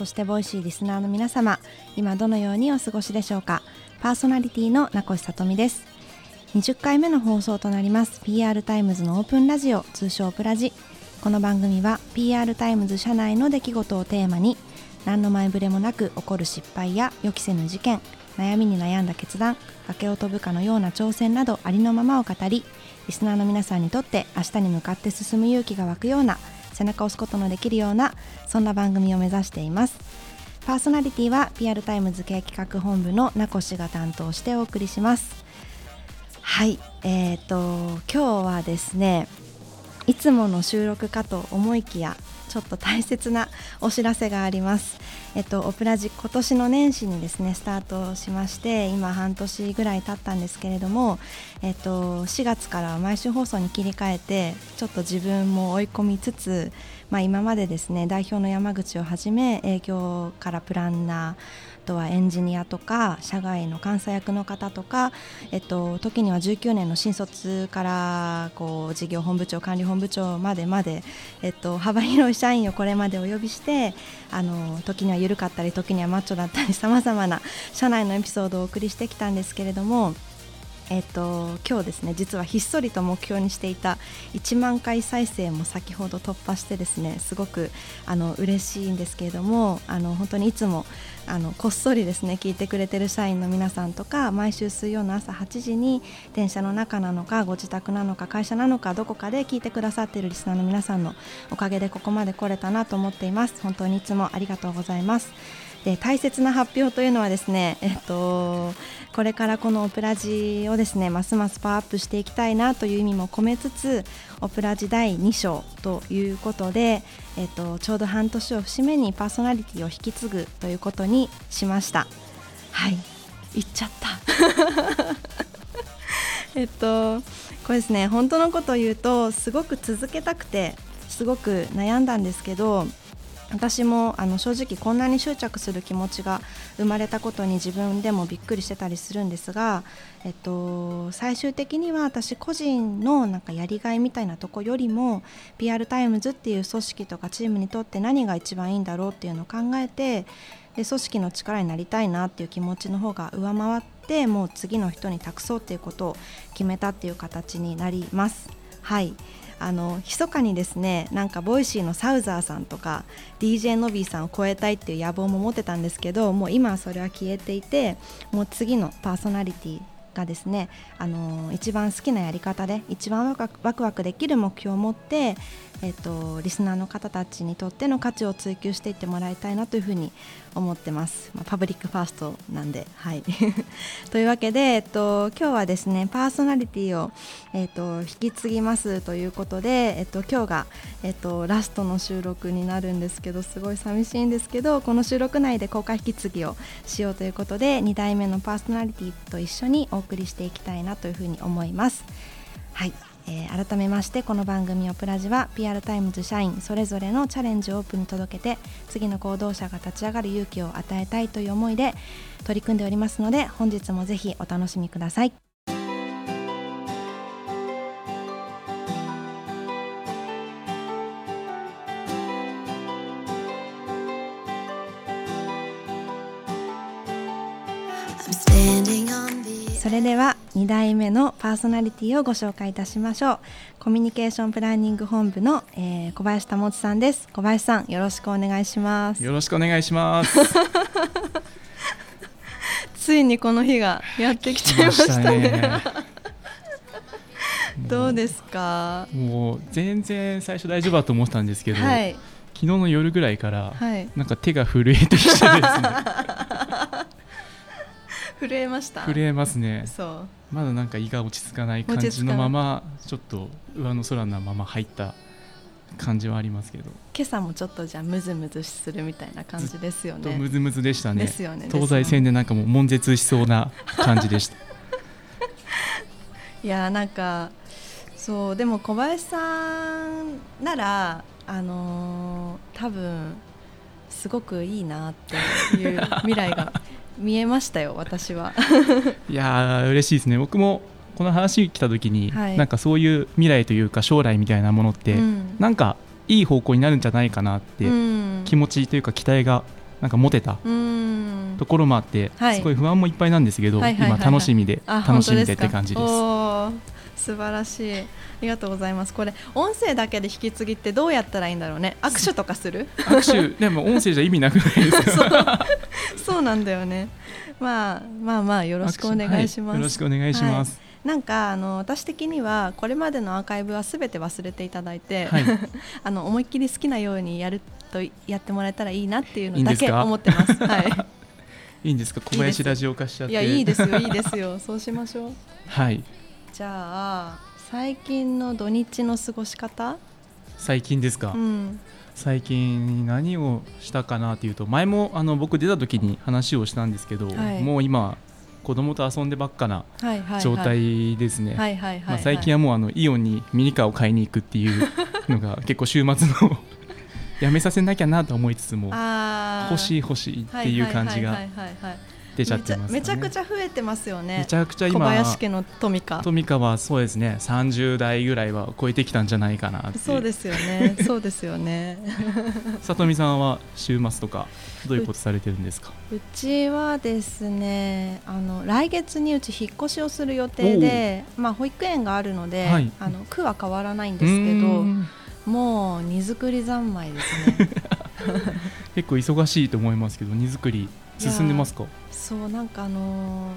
そして Voicy リスナーの皆様今どのようにお過ごしでしょうか？パーソナリティの名越さとみです。20回目の放送となります PR タイムズのオープンラジオ通称オプラジ。この番組は PR タイムズ社内の出来事をテーマに何の前触れもなく起こる失敗や予期せぬ事件悩みに悩んだ決断崖を飛ぶかのような挑戦などありのままを語りリスナーの皆さんにとって明日に向かって進む勇気が湧くような背中を押すことのできるようなそんな番組を目指しています。パーソナリティは PR タイムズ系企画本部の名越が担当してお送りします。はいえーと今日はですねいつもの収録かと思いきやちょっと大切なお知らせがあります。えっと、オプラジ今年の年始にですねスタートしまして今半年ぐらい経ったんですけれども、えっと、4月から毎週放送に切り替えてちょっと自分も追い込みつつ、まあ、今までですね代表の山口をはじめ営業からプランナーとはエンジニアとか社外の監査役の方とか、えっと、時には19年の新卒からこう事業本部長管理本部長までまで、えっと、幅広い社員をこれまでお呼びしてあの時には緩かったり時にはマッチョだったりさまざまな社内のエピソードをお送りしてきたんですけれども。えっと、今日ですね実はひっそりと目標にしていた1万回再生も先ほど突破してですねすごくあの嬉しいんですけれどもあの本当にいつもあのこっそりですね聞いてくれてる社員の皆さんとか毎週水曜の朝8時に電車の中なのかご自宅なのか会社なのかどこかで聞いてくださっているリスナーの皆さんのおかげでここまで来れたなと思っています。本当にいつもありがとうございます。で大切な発表というのはですね、えっと、これからこのオプラジをですねますますパワーアップしていきたいなという意味も込めつつオプラジ第2章ということで、えっと、ちょうど半年を節目にパーソナリティを引き継ぐということにしました。はい。言っちゃった。えっとこれですね本当のことを言うとすごく続けたくてすごく悩んだんですけど私もあの正直こんなに執着する気持ちが生まれたことに自分でもびっくりしてたりするんですが、えっと、最終的には私個人のなんかやりがいみたいなとこよりも PR タイムズっていう組織とかチームにとって何が一番いいんだろうっていうのを考えてで組織の力になりたいなっていう気持ちの方が上回ってもう次の人に託そうっていうことを決めたっていう形になります。はいあの密かにですねなんか Voicy のサウザーさんとか DJ のビーさんを超えたいっていう野望も持ってたんですけどもう今はそれは消えていてもう次のパーソナリティがですね、あの一番好きなやり方で一番ワクワクできる目標を持ってえっと、リスナーの方たちにとっての価値を追求していってもらいたいなというふうに思ってます、まあ、パブリックファーストなんではい。というわけで、えっと、今日はですねパーソナリティを、えっと、引き継ぎますということで、えっと、今日が、えっと、ラストの収録になるんですけどすごい寂しいんですけどこの収録内で公開引き継ぎをしようということで2代目のパーソナリティと一緒にお送りしていきたいなというふうに思います。はい。えー、改めましてこの番組「オプラジ」は PR タイムズ社員それぞれのチャレンジをオープンに届けて次の行動者が立ち上がる勇気を与えたいという思いで取り組んでおりますので本日もぜひお楽しみください。それでは2代目のパーソナリティをご紹介いたしましょう。コミュニケーションプランニング本部の、えー、小林保さんです。小林さんよろしくお願いします。よろしくお願いします。ついにこの日がやってきちゃいましたね。ね。どうですか？もう全然最初大丈夫だと思ってたんですけど、はい、昨日の夜ぐらいから、はい、なんか手が震えてきてですね震えました？震えますね。そう。まだなんか胃が落ち着かない感じのままちょっと上の空のまま入った感じはありますけど。今朝もちょっとじゃあムズムズするみたいな感じですよね。ムズムズでしたね。ね東西線でなんかもう悶絶しそうな感じでした。いやなんかそうでも小林さんならあのー、多分すごくいいなっていう未来が見えましたよ私は。いや嬉しいですね。僕もこの話来た時に、はい、なんかそういう未来というか将来みたいなものって、うん、なんかいい方向になるんじゃないかなって気持ちというか期待がなんか持てたところもあって、はい、すごい不安もいっぱいなんですけど、今楽しみで楽しみでって感じです素晴らしい。ありがとうございます。これ音声だけで引き継ぎってどうやったらいいんだろうね。握手とかする？握手。でも音声じゃ意味なくないですか そう。なんだよね。まあまあまあよろしくお願いします、はい、よろしくお願いします、はい。なんかあの私的にはこれまでのアーカイブはすべて忘れていただいて、はい、あの思いっきり好きなようにやるとやってもらえたらいいなっていうのだけ思ってます。はい。いいんですか？小林ラジオ化しちゃって。いやいいですよ。いいですよ。そうしましょう。はいじゃあ最近の土日の過ごし方？最近ですか、うん、最近何をしたかなというと前もあの僕出た時に話をしたんですけど、はい、もう今子供と遊んでばっかな状態ですね。最近はもうあのイオンにミニカーを買いに行くっていう のが結構週末の やめさせなきゃなと思いつつも欲しい欲しいっていう感じが出ちゃってます、ね、めちゃくちゃ増えてますよね。めちゃくちゃ今小林家のトミカトミカはそうですね。30代ぐらいは超えてきたんじゃないかなそうですよね。そうですよね。里見さんは週末とかどういうことされてるんですか？うちはですねあの来月にうち引っ越しをする予定でまあ保育園があるので、はい、あの区は変わらないんですけどもう荷造り三昧ですね。結構忙しいと思いますけど荷造り進んでますか？そうなんかあの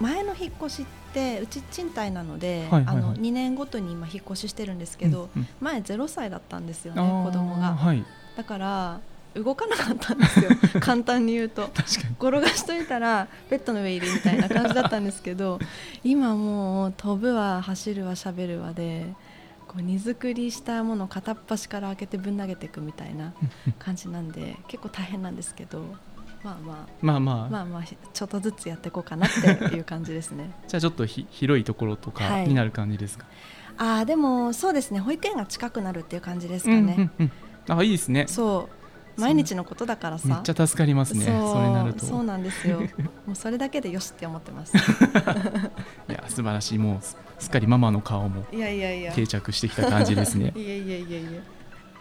ー、前の引っ越しってうち賃貸なので、はいはいはい、あの2年ごとに今引っ越ししてるんですけど、うんうん、前0歳だったんですよね子供が、はい、だから動かなかったんですよ 簡単に言うと。転がしといたらベッドの上いるみたいな感じだったんですけど今もう飛ぶわ走るわしゃべるわでこう荷造りしたものを片っ端から開けてぶん投げていくみたいな感じなんで結構大変なんですけどまあまあ。まあまあ。まあまあちょっとずつやっていこうかなっていう感じですね。じゃあちょっとひ広いところとかになる感じですか、はい、ああでもそうですね。保育園が近くなるっていう感じですかね、うんうんうん、あいいですね。そう。毎日のことだからさ。めっちゃ助かりますね。それなると。そうなんですよ。もうそれだけでよしって思ってます。いや素晴らしい。もうすっかりママの顔も定着してきた感じですね。いやいやいやいや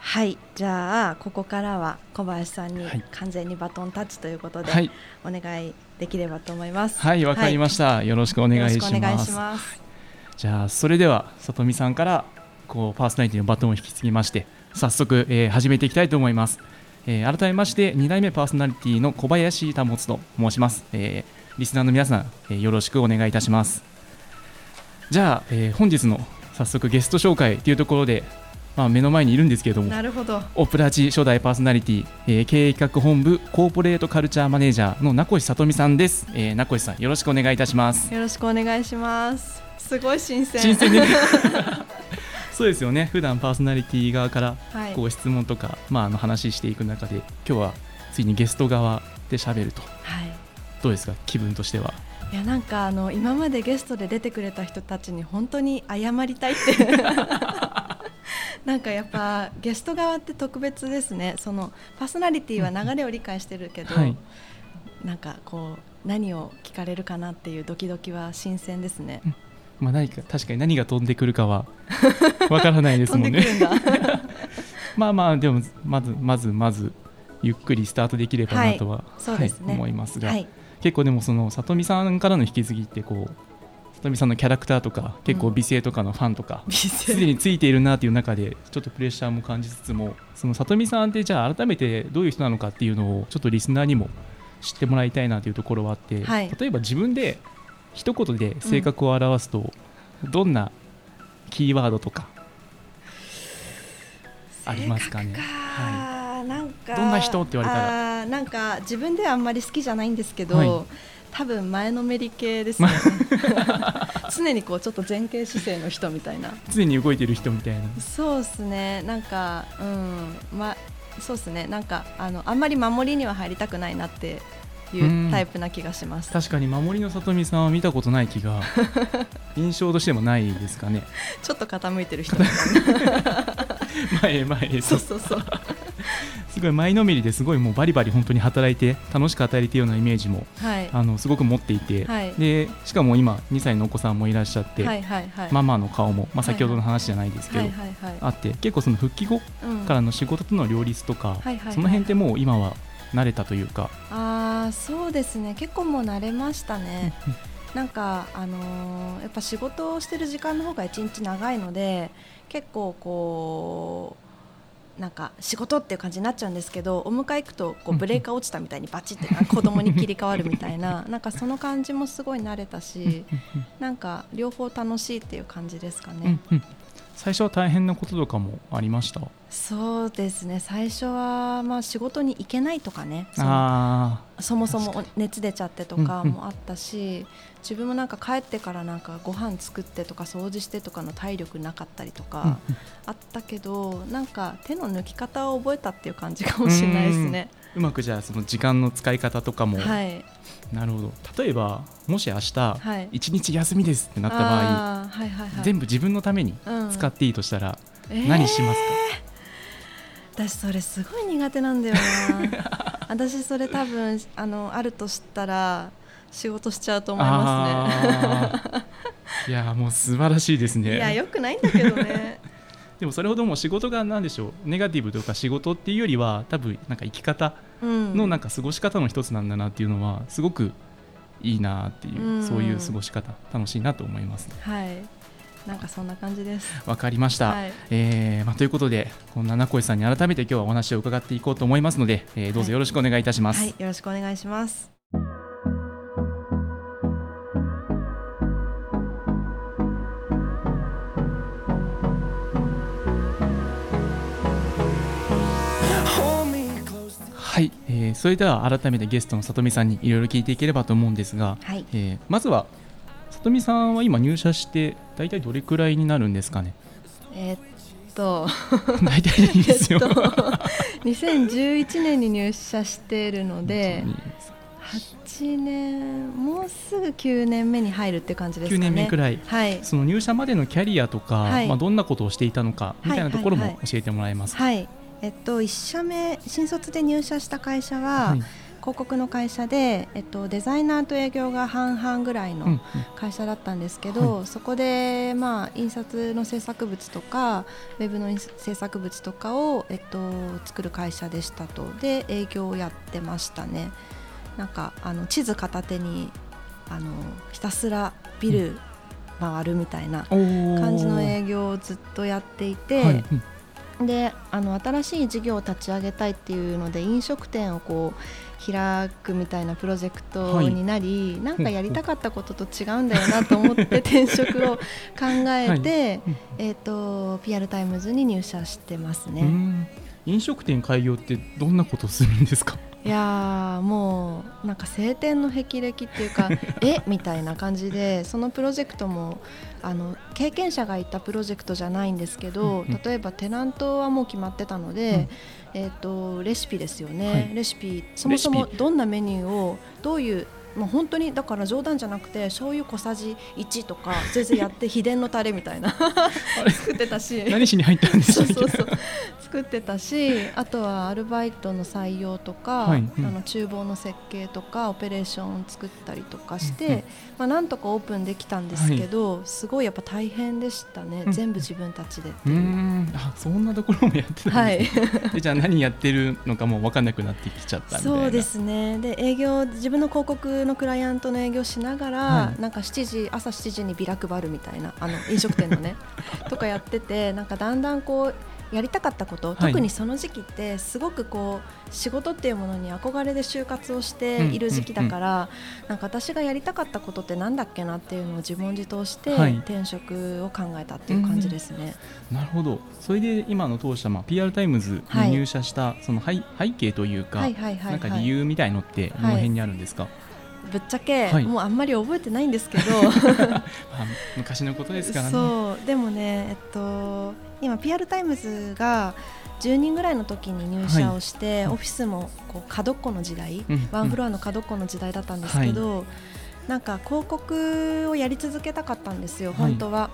はいじゃあここからは小林さんに完全にバトンタッチということで、はい、お願いできればと思います。はいわ、かりました、よろしくお願いします。じゃあそれでは里見さんからこうパーソナリティのバトンを引き継ぎまして早速、えー、始めていきたいと思います、えー、改めまして2代目パーソナリティの小林保と申します、えー、リスナーの皆さん、えー、よろしくお願いいたします。じゃあ、えー、本日の早速ゲスト紹介というところでまあ、目の前にいるんですけれどもなるほど。オプラジ初代パーソナリティ、えー、経営企画本部コーポレートカルチャーマネージャーの名越さとみさんです、えー、名越さんよろしくお願いいたします。よろしくお願いします。すごい新鮮。新鮮で そうですよね。普段パーソナリティ側からこう質問とか、はい、まあ、あの話していく中で今日はついにゲスト側で喋ると、はい、どうですか？気分としては。いやなんかあの今までゲストで出てくれた人たちに本当に謝りたいって なんかやっぱゲスト側って特別ですね。そのパーソナリティは流れを理解してるけど、はい、なんかこう何を聞かれるかなっていうドキドキは新鮮ですね。まあ、何か確かに何が飛んでくるかは わからないですもんね。まあまあでもまずまずまずゆっくりスタートできればなとは、はい、はい、思いますが、はい、結構でもその里見さんからの引き継ぎってこう里見さんのキャラクターとか結構美声とかのファンとか すで、についているなという中でちょっとプレッシャーも感じつつもその里見さんってじゃあ改めてどういう人なのかっていうのをちょっとリスナーにも知ってもらいたいなというところはあって、はい、例えば自分で一言で性格を表すと、どんなキーワードとかありますかね？はい、なんかどんな人って言われたら？なんか自分ではあんまり好きじゃないんですけど、はい多分前のめり系ですね。常にこうちょっと前傾姿勢の人みたいな。常に動いてる人みたいな。そうですね。なんかうん。まそうですね。なんかあのあんまり守りには入りたくないなっていうタイプな気がします。確かに守りの里見さんは見たことない気が 印象としてもないですかね。ちょっと傾いてる人みたいな。前へ前へそうそうそう すごい前のめりですごいもうバリバリ本当に働いて楽しく働いているようなイメージも、はい、あのすごく持っていて、はい、でしかも今2歳のお子さんもいらっしゃって、はいはいはい、ママの顔も、まあ、先ほどの話じゃないですけど、はいはいはい、あって結構その復帰後からの仕事との両立とか、うん、その辺ってもう今は慣れたというか。あそうですね。結構もう慣れましたね。なんか、あのー、やっぱ仕事をしてる時間の方が一日長いので結構こうなんか仕事っていう感じになっちゃうんですけどお迎え行くとこうブレーカー落ちたみたいにバチって子供に切り替わるみたいな なんかその感じもすごい慣れたしなんか両方楽しいっていう感じですかね。最初は大変なこととかもありました？そうですね。最初はまあ仕事に行けないとかね。そもそも熱出ちゃってとかもあったし、自分もなんか帰ってからなんかご飯作ってとか掃除してとかの体力なかったりとかあったけどなんか手の抜き方を覚えたっていう感じかもしれないですね。うまくじゃあその時間の使い方とかも、はい、なるほど。例えばもし明日一日休みですってなった場合、はいはいはい、全部自分のために使っていいとしたら、何しますか、えー、私それすごい苦手なんだよな。私それ多分あのあるとしたら仕事しちゃうと思いますね。いやもう素晴らしいですね。いやよくないんだけどねでもそれほども仕事が何でしょうネガティブとか仕事っていうよりは多分なんか生き方のなんか過ごし方の一つなんだなっていうのはすごくいいなっていう、うん、そういう過ごし方楽しいなと思います、ね、はいなんかそんな感じです。わかりました。はい、えー、まあということで、こんな名越さんに改めて今日はお話を伺っていこうと思いますので、えー、どうぞよろしくお願いいたします。はい、はい、よろしくお願いします。えー、それでは改めてゲストの里見さんにいろいろ聞いていければと思うんですが、はい、えー、まずは里見さんは今入社して大体どれくらいになるんですかね？えー、っと 大体いいですよ、えっと、2011年に入社しているので8年もうすぐ9年目に入るって感じですかね。9年目くらい、はい、その入社までのキャリアとか、はい、まあ、どんなことをしていたのかみたいなところも教えてもらえますか、はい、はいはいえっと、1社目新卒で入社した会社は、はい、広告の会社で、えっと、デザイナーと営業が半々ぐらいの会社だったんですけど、うんうん、そこで、まあ、印刷の制作物とかウェブの制作物とかを、えっと、作る会社でしたと。で営業をやってましたね。なんかあの地図片手にあのひたすらビル回るみたいな感じの営業をずっとやっていて。はい。うんであの新しい事業を立ち上げたいっていうので飲食店をこう開くみたいなプロジェクトになり、はい、なんかやりたかったことと違うんだよなと思って 転職を考えて、はい、えーと、PR タイムズに入社してますね飲食店開業ってどんなことするんですか？いやもうなんか青天の霹靂っていうか え？みたいな感じでそのプロジェクトもあの経験者がいたプロジェクトじゃないんですけど、例えばテナントはもう決まってたので、うん、えーと、レシピですよね、はい、レシピ。そもそもどんなメニューをどういうもう本当にだから冗談じゃなくて醤油小さじ1とか全然やって 秘伝のタレみたいな。作ってたし。何しに入ったんですそうそうそう。作ってたしあとはアルバイトの採用とか、はい。うん、あの厨房の設計とかオペレーションを作ったりとかして、うん、まあ、なんとかオープンできたんですけど、はい、すごいやっぱ大変でしたね、うん、全部自分たちでっていう。あそんなところもやってたんですね、はい、じゃあ何やってるのかも分かんなくなってきちゃったそうですね。で営業自分の広告のクライアントの営業しながら、はい、なんか7時朝7時にビラ配るみたいなあの飲食店のね とかやっててなんかだんだんこうやりたかったこと、はい、特にその時期ってすごくこう仕事っていうものに憧れで就活をしている時期だから、なんか私がやりたかったことってなんだっけなっていうのを自問自答して転職を考えたっていう感じですね。なるほど。それで今の当社、まあ、PR タイムズに入社したその背背景というか、なんか理由みたいのってどの辺にあるんですか、ぶっちゃけ、はい、もうあんまり覚えてないんですけど。昔のことですからね。そうでもねえっと今 PR タイムズが10人ぐらいの時に入社をして、はい、オフィスもこう角っこの時代、うん、ワンフロアの角っこの時代だったんですけど、はい、なんか広告をやり続けたかったんですよ、本当は。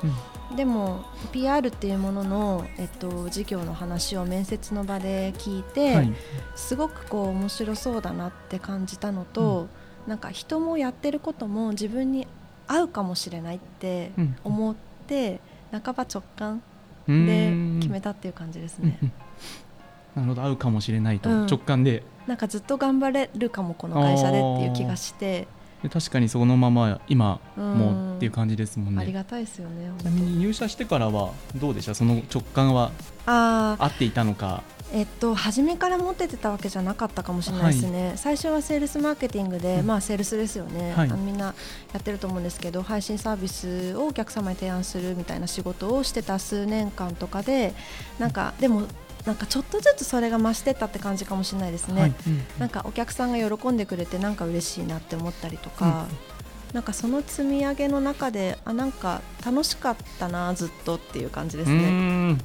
うん、でも PR っていうものの、えっと、事業の話を面接の場で聞いて、はい、すごくこう面白そうだなって感じたのと、うん、なんか人もやってることも自分に合うかもしれないって思って、うん、半ば直感で決めたっていう感じですね。なるほど。合うかもしれないと、直感で。なんかずっと頑張れるかもこの会社でっていう気がして確かにそのまま今もっていう感じですもんね、ありがたいですよねちなみに入社してからはどうでした？その直感は合っていたのか？えっと、初めから持っててたわけじゃなかったかもしれないですね、はい、最初はセールスマーケティングで、うん、まあ、セールスですよね、はい、あのみんなやってると思うんですけど配信サービスをお客様に提案するみたいな仕事をしてた数年間とかでなんかでもなんかちょっとずつそれが増してったって感じかもしれないですね、はい。うん、なんかお客さんが喜んでくれてなんか嬉しいなって思ったりとか、うん、なんかその積み上げの中であなんか楽しかったなずっとっていう感じですね。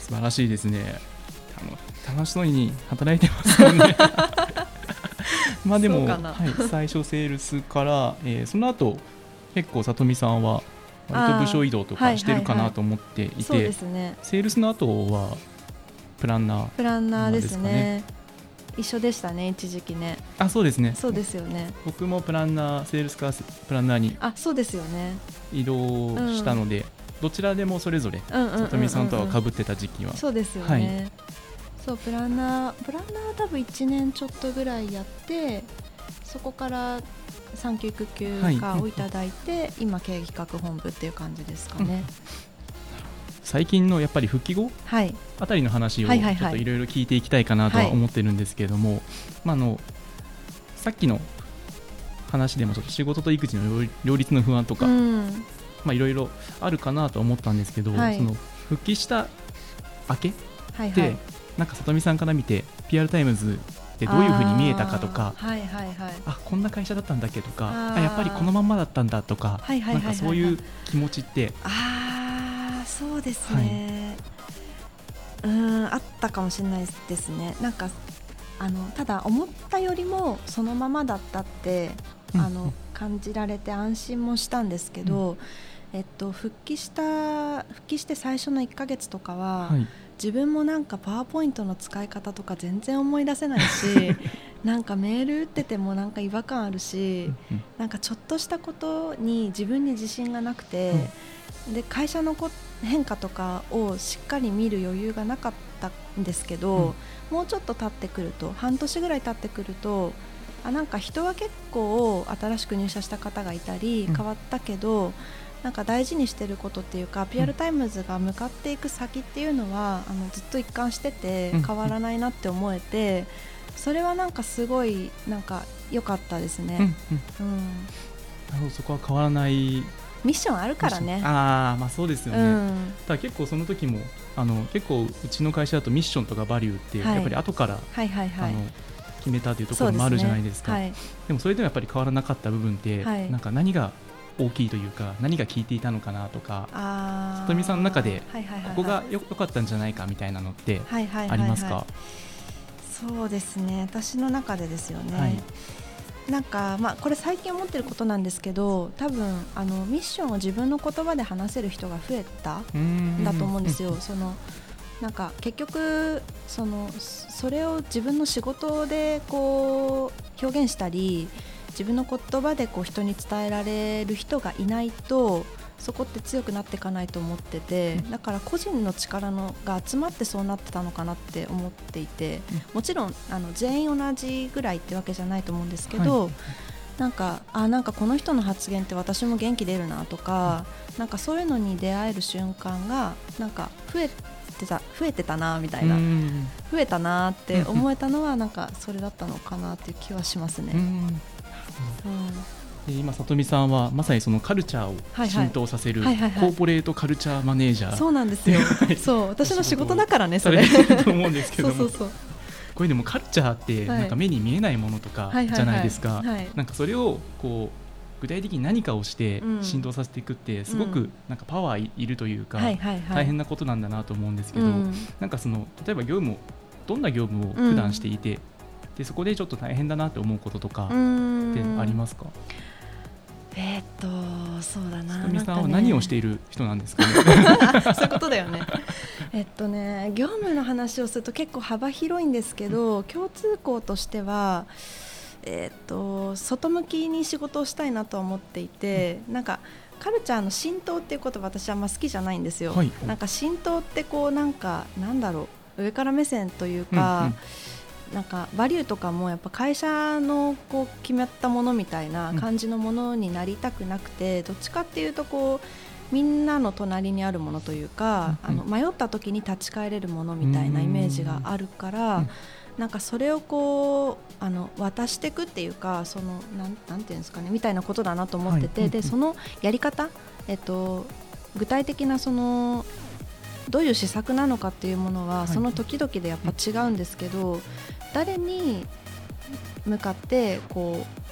素晴らしいですね。楽しそうに働いてますよね。まあでも、はい、最初セールスから、えー、その後結構里見さんは割と部署移動とかしてるかなと思っていて、はいはいはいね、セールスの後はプランナー、プランナーですね。一緒でしたね一時期ね。あそうですね。そうですよね。僕もプランナーセールスかプランナーにあそうですよね。移動したので、うん、どちらでもそれぞれ里見さんとはかぶってた時期は。そうですよね、はい、そうプランナープランナー多分1年ちょっとぐらいやってそこから産休育休暇をいただいて、はい、今経営企画本部っていう感じですかね、うん最近のやっぱり復帰後、はい、あたりの話をちょっといろいろ聞いていきたいかなとは思ってるんですけれども、まあ、あのさっきの話でもちょっと仕事と育児の両立の不安とか、いろいろあるかなと思ったんですけど、はい、その復帰した明けはいはい、なんか里見さんから見て PR タイムズでどういうふうに見えたかとかあ、はいはいはい、あこんな会社だったんだっけとかあやっぱりこのまんまだったんだとか、なんかそういう気持ちってあそうですね、はい、うんあったかもしれないですね。なんかあのただ思ったよりもそのままだったって、うん、あの感じられて安心もしたんですけど、うん、えっと、復帰した復帰して最初の1か月とかは、はい、自分もなんかパワーポイントの使い方とか全然思い出せないし なんかメール打っててもなんか違和感あるし、うん、なんかちょっとしたことに自分に自信がなくて、で会社のこ変化とかをしっかり見る余裕がなかったんですけど、うん、もうちょっと経ってくると半年ぐらい経ってくるとあなんか人は結構新しく入社した方がいたり変わったけど、うん、なんか大事にしてることっていうか PR タイムズが向かっていく先っていうのはあのずっと一貫してて変わらないなって思えて、それはなんかすごいなんか良かったですね。うん、なるほどそこは変わらないミッションあるからね。ああまあそうですよね、うん、ただ結構その時もあの結構うちの会社だとミッションとかバリューってやっぱり後から、はいはいはい、あの決めたというところもあるじゃないですか。で、ね。はい、でもそれでもやっぱり変わらなかった部分って、はい、なんか何が大きいというか何が効いていたのかなとか里見さんの中でここがよかったんじゃないかみたいなのってありますか？そうですね。私の中でですよね、はいなんか、まあ、これ最近思ってることなんですけど多分あのミッションを自分の言葉で話せる人が増えたんだと思うんですよ。そのなんか結局そのそれを自分の仕事でこう表現したり自分の言葉でこう人に伝えられる人がいないとそこって強くなっていかないと思ってて、だから個人の力のが集まってそうなってたのかなって思っていて、もちろんあの全員同じぐらいってわけじゃないと思うんですけど、はい、なんかあなんかこの人の発言って私も元気出るなとか、うん、なんかそういうのに出会える瞬間がなんか増えてた増えてたなみたいな、増えたなって思えたのはなんかそれだったのかなっていう気はしますね。うんで今里見さんはまさにそのカルチャーを浸透させるコーポレートカルチャーマネージャー。そうなんですよ。そう。私の仕事だからねそれ。と思うんですけども。これでもカルチャーってなんか目に見えないものとかじゃないですか。なんかそれをこう具体的に何かをして浸透させていくってすごくなんかパワーいるというか大変なことなんだなと思うんですけどなんかその例えば業務をどんな業務を普段していてでそこでちょっと大変だなって思うこととかってありますか、えー、っとそうだな。みさんは何をしている人なんですかね。そういうことだよね。えっとね業務の話をすると結構幅広いんですけど、共通項としては。えー、っと外向きに仕事をしたいなと思っていて、なんかカルチャーの浸透っていうことは私はあんま好きじゃないんですよ。はい、なんか浸透ってこうなんかなんだろう上から目線というか。うんうんなんかバリューとかもやっぱ会社のこう決まったものみたいな感じのものになりたくなくて、どっちかっていうとこうみんなの隣にあるものというか、あの迷った時に立ち返れるものみたいなイメージがあるから、なんかそれをこうあの渡していくっていうかそのなんなんていうんですかねみたいなことだなと思ってて、でそのやり方、えっと、具体的なそのどういう施策なのかっていうものはその時々でやっぱ違うんですけど、誰に向かってこう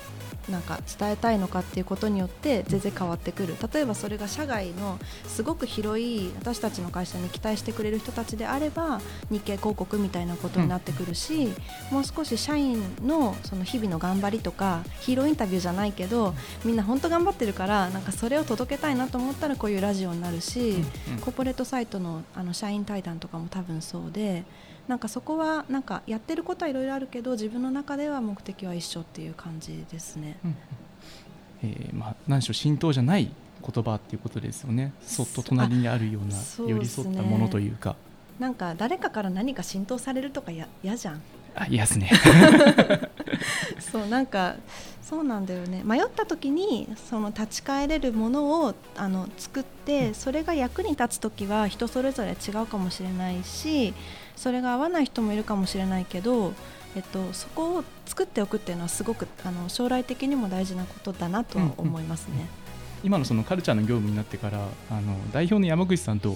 なんか伝えたいのかっていうことによって全然変わってくる例えばそれが社外のすごく広い私たちの会社に期待してくれる人たちであれば日経広告みたいなことになってくるし、うん、もう少し社員のその日々の頑張りとかヒーローインタビューじゃないけどみんな本当頑張ってるからなんかそれを届けたいなと思ったらこういうラジオになるし、コーポレートサイトのあの社員対談とかも多分そうで。なんかそこはなんかやってることはいろいろあるけど自分の中では目的は一緒っていう感じですね。うん、えー、まあ何しろ浸透じゃない言葉っていうことですよね。そっと隣にあるような寄り添ったものというか。なんか誰かから何か浸透されるとかや嫌じゃん。あ嫌ですね。そうなんかそうなんだよね迷った時にその立ち返れるものをあの作ってそれが役に立つ時は人それぞれ違うかもしれないしそれが合わない人もいるかもしれないけど、えっと、そこを作っておくっていうのはすごくあの将来的にも大事なことだなとは思いますね。うんうん。今のそのカルチャーの業務になってからあの代表の山口さんと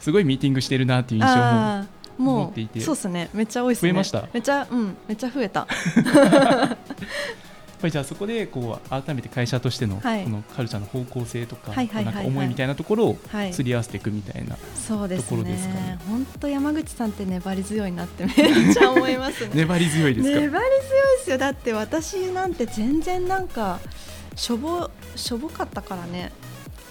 すごいミーティングしてるなっていう印象も持っていて、そうですね。めっちゃ多いですね。増えました？めっちゃうんめっちゃ増えた ぱりじゃあそこでこう改めて会社としてのこのカルチャーの方向性とかなんか思いみたいなところをすり合わせていくみたいなところですかね。本当、山口さんって粘り強いなってめっちゃ思いますね。粘り強いですか？粘り強いですよ。だって私なんて全然なんかしょぼしょぼかったからね。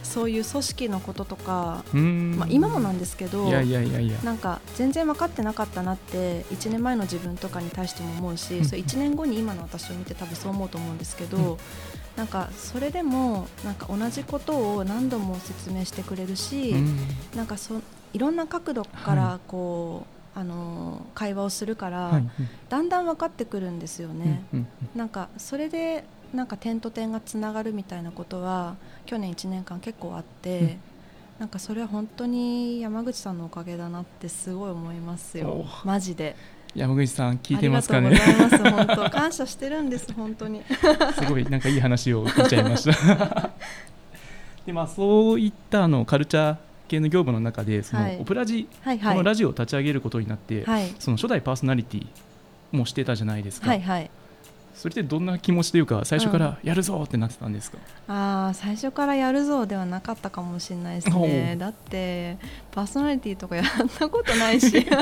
そういう組織のこととか、まあ、今もなんですけどなんか全然分かってなかったなって1年前の自分とかに対しても思うし、それ1年後に今の私を見て多分そう思うと思うんですけど、うん、なんかそれでもなんか同じことを何度も説明してくれるし、うん、なんかそいろんな角度からこう、はい、あの会話をするから、はい、だんだん分かってくるんですよね。なんかそれでなんか点と点がつながるみたいなことは去年1年間結構あって、うん、なんかそれは本当に山口さんのおかげだなってすごい思いますよ。マジで。山口さん聞いてますかね？本当感謝してるんです本当に。すごいなんかいい話を聞いちゃいました。でまあそういったあのカルチャー系の業務の中でそのオプラジ、はいはい、このラジオを立ち上げることになって、はい、その初代パーソナリティもしてたじゃないですか、はいはい、それってどんな気持ちというか最初からやるぞってなってたんですか、うん、あ最初からやるぞではなかったかもしれないですね。だってパーソナリティとかやったことないし。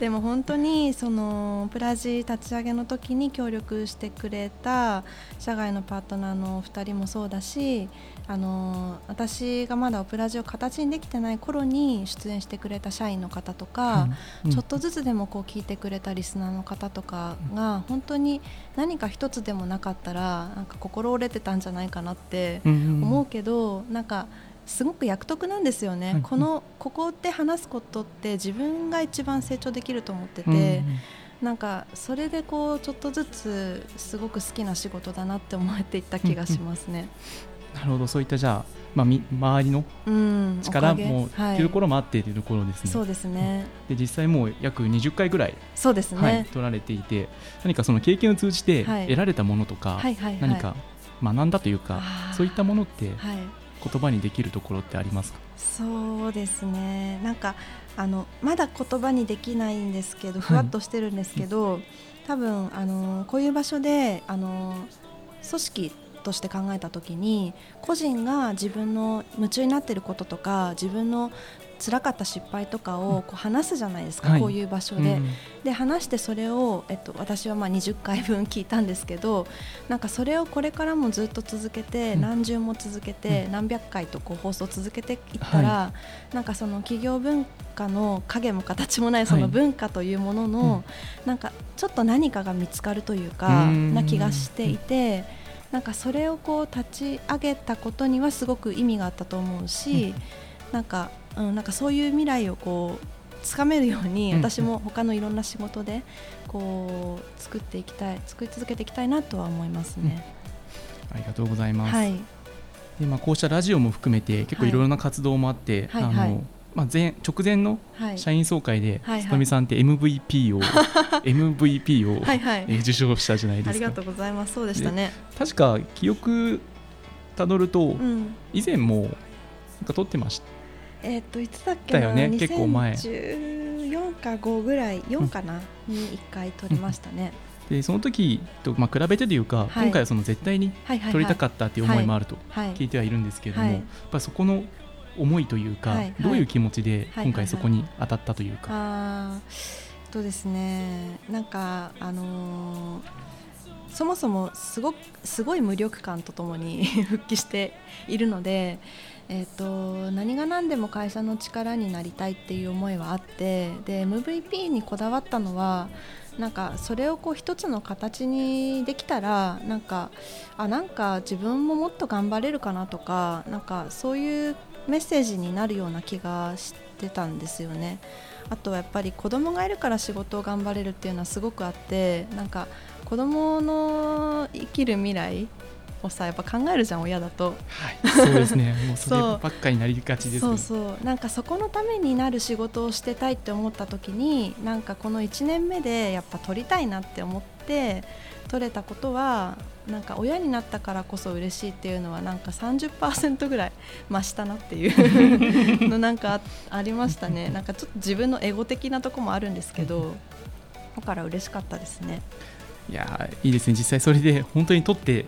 でも本当にそのプラジ立ち上げの時に協力してくれた社外のパートナーのお二人もそうだしあの私がまだオプラジオ形にできてない頃に出演してくれた社員の方とか、うん、ちょっとずつでもこう聞いてくれたリスナーの方とかが本当に何か一つでもなかったらなんか心折れてたんじゃないかなって思うけど、なんかすごく役得なんですよね、このここで話すことって自分が一番成長できると思ってて。なんかそれでこうちょっとずつすごく好きな仕事だなって思えていった気がしますね。なるほど。そういったじゃあ、まあ、み周りの力もっていうところもあっているところですね。そうですね。で実際もう約20回ぐらいそうですね、はい、取られていて何かその経験を通じて得られたものとか、何か学んだというかそういったものって、言葉にできるところってありますか？そうですね。なんかあのまだ言葉にできないんですけどふわっとしてるんですけど、はい、多分あのこういう場所であの組織として考えた時に個人が自分の夢中になっていることとか自分の辛かった失敗とかをこう話すじゃないですか、はい、こういう場所で。うん、で話してそれを、えっと、私はまあ20回分聞いたんですけどなんかそれをこれからもずっと続けて、うん、何十も続けて、うん、何百回とこう放送続けていったら、はい、なんかその企業文化の影も形もないその文化というものの、はい、なんかちょっと何かが見つかるというかな気がしていて。なんかそれをこう立ち上げたことにはすごく意味があったと思うし、なんかうん、なんかそういう未来をこうつかめるように私も他のいろんな仕事でこう作っていきたい作り続けていきたいなとは思いますね。うん、ありがとうございます。はい、でまあこうしたラジオも含めて結構い。ろいろな活動もあって、はい、あの、はいまあ前、直前の社員総会で、はい、さんって MVP を MVP をはい、はい。えー、受賞したじゃないですか。ありがとうございます。そうでしたね。確か記憶たどると、うん、以前もなんか取ってました。えっ、といつだっけな、ね、結構前。14か5ぐらい4かな、うん、に1回取りましたね。でその時と、まあ、比べてというか、はい、今回はその絶対に取りたかったっていう思いもあると聞いてはいるんですけれども、はい、やっぱそこの思いというか、はい、どういう気持ちで今回そこに当たったというか。あとですね。なんかあのーそもそもすごすごい無力感とともに 復帰しているのでえーと、何が何でも会社の力になりたいっていう思いはあってで MVP にこだわったのはなんかそれをこう一つの形にできたらなんかあなんか自分ももっと頑張れるかなとかなんかそういうメッセージになるような気がしてたんですよね。あとはやっぱり子供がいるから仕事を頑張れるっていうのはすごくあってなんか子供の生きる未来をさやっぱ考えるじゃん親だと、はい、そうですね。もうそればっかになりがちです、ね、そうそう。なんかそこのためになる仕事をしてたいって思った時になんかこの1年目でやっぱ取りたいなって思って取れたことはなんか親になったからこそ嬉しいっていうのはなんか30%ぐらい増したなっていう のなんかありましたね。なんかちょっと自分のエゴ的なとこもあるんですけどだから嬉しかったですね。いやいいですね。実際それで本当に取って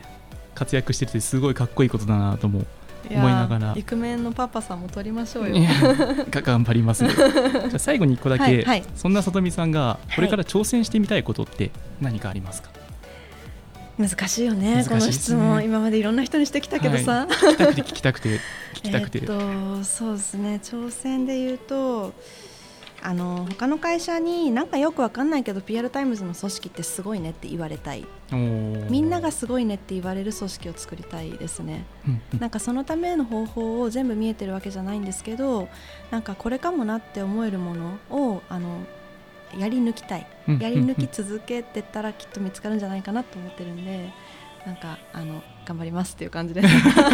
活躍してるってすごいかっこいいことだなとも思いながら。イクメンのパパさんも撮りましょうよ。頑張ります、ね、じゃ最後に1個だけ、はいはい、そんなさとみさんがこれから挑戦してみたいことって何かありますか、難しいよね、ね、この質問今までいろんな人にしてきたけどさ、はい、聞きたくて聞きたくて聞きたくて。とそうですね。挑戦で言うとあの他の会社になんかよくわかんないけど PR タイムズの組織ってすごいねって言われたい。みんながすごいねって言われる組織を作りたいですね、なんかそのための方法を全部見えてるわけじゃないんですけどなんかこれかもなって思えるものをあのやり抜きたい、やり抜き続けてたらきっと見つかるんじゃないかなと思ってるんでなんかあの頑張りますっていう感じで。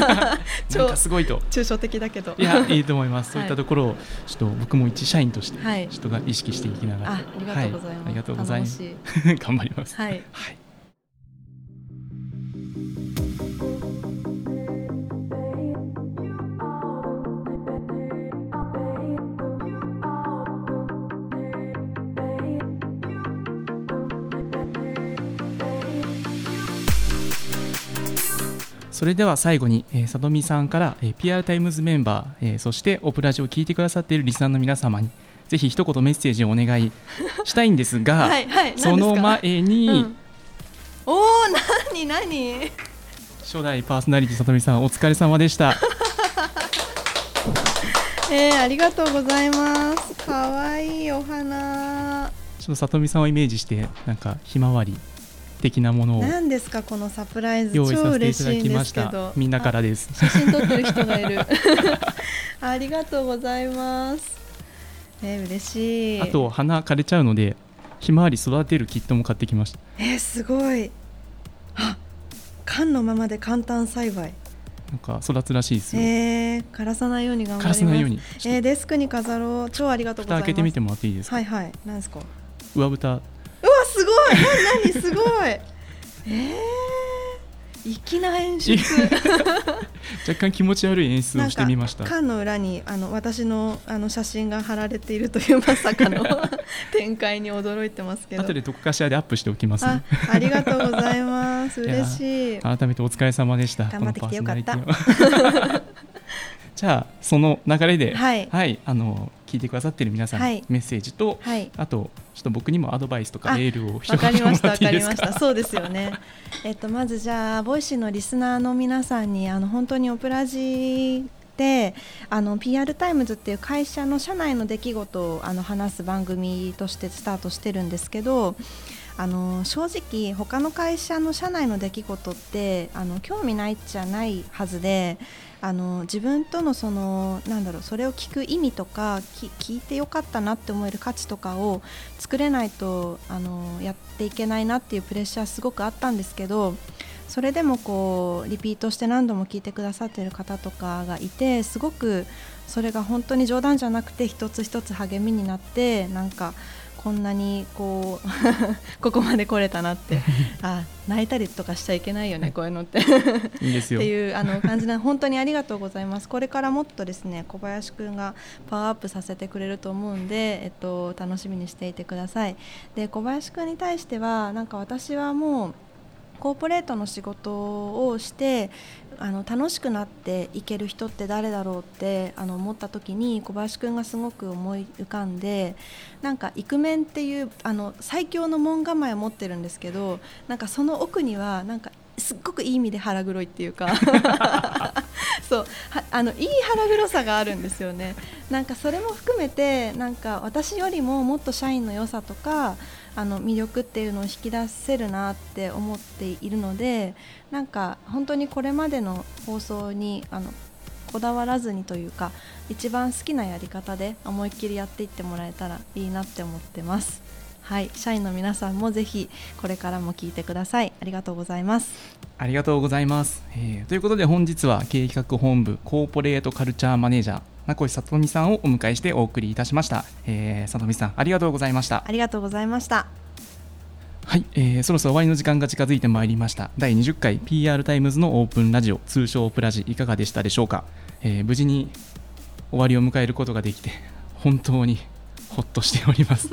超すごいと。抽象的だけど。いやいいと思います、そういったところをちょっと僕も一社員として人が意識していきながら、ありがとうございます、ありがとうございます。頑張ります。はい、はいそれでは最後に、えー、さとみさんから、えー、PR タイムズメンバー、えー、そしてオプラジオを聞いてくださっているリスナーの皆様にぜひ一言メッセージをお願い したいんですがはい、はい、その前に、うん、おお何何？初代パーソナリティさとみさんお疲れ様でした。えー、ありがとうございます。かわいいお花。ちょっとさとみさんをイメージしてなんかひまわり的なものを何ですかこのサプライズ用意させていただきましたみんなからです写真撮ってる人がいる ありがとうございますえー、嬉しいあと花枯れちゃうのでひまわり育てるキットも買ってきましたえー、すごいあ缶のままで簡単栽培なんか育つらしいですよ。えー、枯らさないように頑張ります。枯らさないように。えー、デスクに飾ろう。超ありがとうございます。開けてみてもらっていいですか？はいはい。なんですか？上蓋すごい。何何すごい。えー、粋な演出若干気持ち悪い演出をしてみました。缶の裏にあの私のあの写真が貼られているというまさかの 展開に驚いてますけど。後でどこかしらでアップしておきます、ね、あありがとうございます。嬉しい。改めてお疲れ様でした。頑張ってきてよかった。じゃあその流れで、はい、はい、あの聞いてくださっている皆さん、はい、メッセージと、はい、あとちょっと僕にもアドバイスとかエールを一言もらっていいですか？そうですよね。えっとまずじゃあ Voicyのリスナーの皆さんにあの本当にオプラジであの PR タイムズっていう会社の社内の出来事をあの話す番組としてスタートしてるんですけどあの正直他の会社の社内の出来事ってあの興味ないじゃないはずであの自分とのそのなんだろうそれを聞く意味とか聞いてよかったなって思える価値とかを作れないとあのやっていけないなっていうプレッシャーすごくあったんですけどそれでもこうリピートして何度も聞いてくださってる方とかがいてすごくそれが本当に冗談じゃなくて一つ一つ励みになってなんかこんなにこう ここまで来れたなって。あ泣いたりとかしちゃいけないよねこういうのって。いいですよ。っていうあの感じな本当にありがとうございます。これからもっとですね小林くんがパワーアップさせてくれると思うんで、えっと、楽しみにしていてください。で小林くんに対してはなんか私はもうコーポレートの仕事をしてあの楽しくなっていける人って誰だろうってあの思った時に小林くんがすごく思い浮かんでなんかイクメンっていうあの最強の門構えを持ってるんですけどなんかその奥にはなんかすっごくいい意味で腹黒いっていうか。そう。あのいい腹黒さがあるんですよね。なんかそれも含めてなんか私よりももっと社員の良さとかあの魅力っていうのを引き出せるなって思っているのでなんか本当にこれまでの放送にあのこだわらずにというか一番好きなやり方で思いっきりやっていってもらえたらいいなって思ってます。はい、社員の皆さんもぜひこれからも聞いてください。ありがとうございます。ありがとうございます。えー、ということで本日は経営企画本部コーポレートカルチャーマネージャー名越さとみさんをお迎えしてお送りいたしました。えー、さとみさんありがとうございました。ありがとうございました。はい、えー、そろそろ終わりの時間が近づいてまいりました第20回 PR タイムズのオープンラジオ通称プラジいかがでしたでしょうか、えー、無事に終わりを迎えることができて本当にほっとしております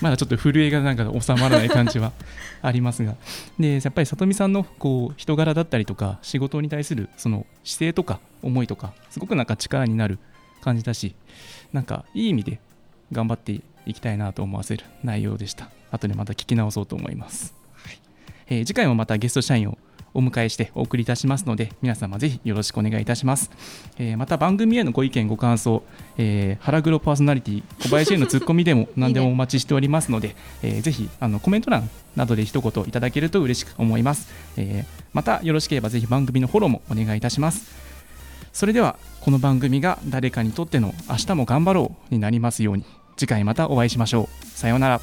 まだちょっと震えがなんか収まらない感じは ありますが。でやっぱり里見さんのこう人柄だったりとか仕事に対するその姿勢とか思いとかすごくなんか力になる感じだしなんかいい意味で頑張っていきたいなと思わせる内容でした。後でまた聞き直そうと思います、はい。えー、次回もまたゲスト社員をお迎えしてお送りいたしますので皆様ぜひよろしくお願いいたします、えー、また番組へのご意見ご感想、えー、腹黒パーソナリティ小林へのツッコミでも何でもお待ちしておりますのでいい、ねえー、ぜひあのコメント欄などで一言いただけると嬉しく思います、えー、またよろしければぜひ番組のフォローもお願いいたします。それではこの番組が誰かにとっての明日も頑張ろうになりますように次回またお会いしましょう。さようなら。